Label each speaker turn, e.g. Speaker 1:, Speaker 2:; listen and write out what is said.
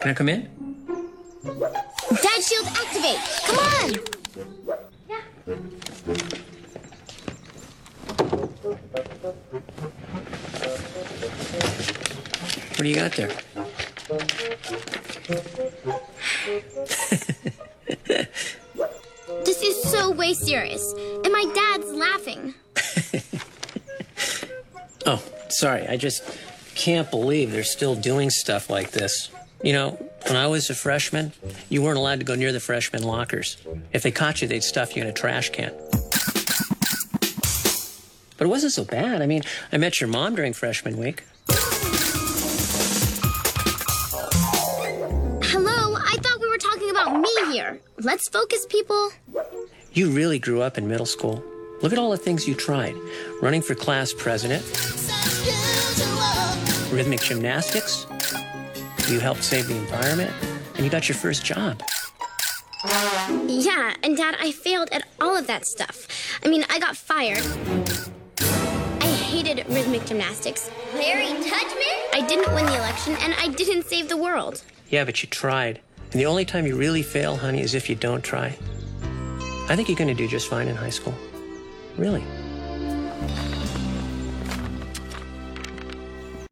Speaker 1: Can I come in?
Speaker 2: Dad shield activate. Come on.
Speaker 1: What do you got there?
Speaker 2: This is so way serious. And my dad's laughing.
Speaker 1: Oh, sorry. I just can't believe they're still doing stuff like this. You know, when I was a freshman, you weren't allowed to go near the freshman lockers. If they caught you, they'd stuff you in a trash can. But it wasn't so bad. I mean, I met your mom during freshman week.
Speaker 2: Hello, I thought we were talking about me here. Let's focus, people.
Speaker 1: You really grew up in middle school. Look at all the things you tried running for class president, rhythmic gymnastics, you helped save the environment, and you got your first job.
Speaker 2: Yeah, and Dad, I failed at all of that stuff. I mean, I got fired. I hated rhythmic gymnastics. Larry Tudgeman? I didn't win the election, and I didn't save the world.
Speaker 1: Yeah, but you tried. And the only time you really fail, honey, is if you don't try. I think you're going to do just fine in high school. Really.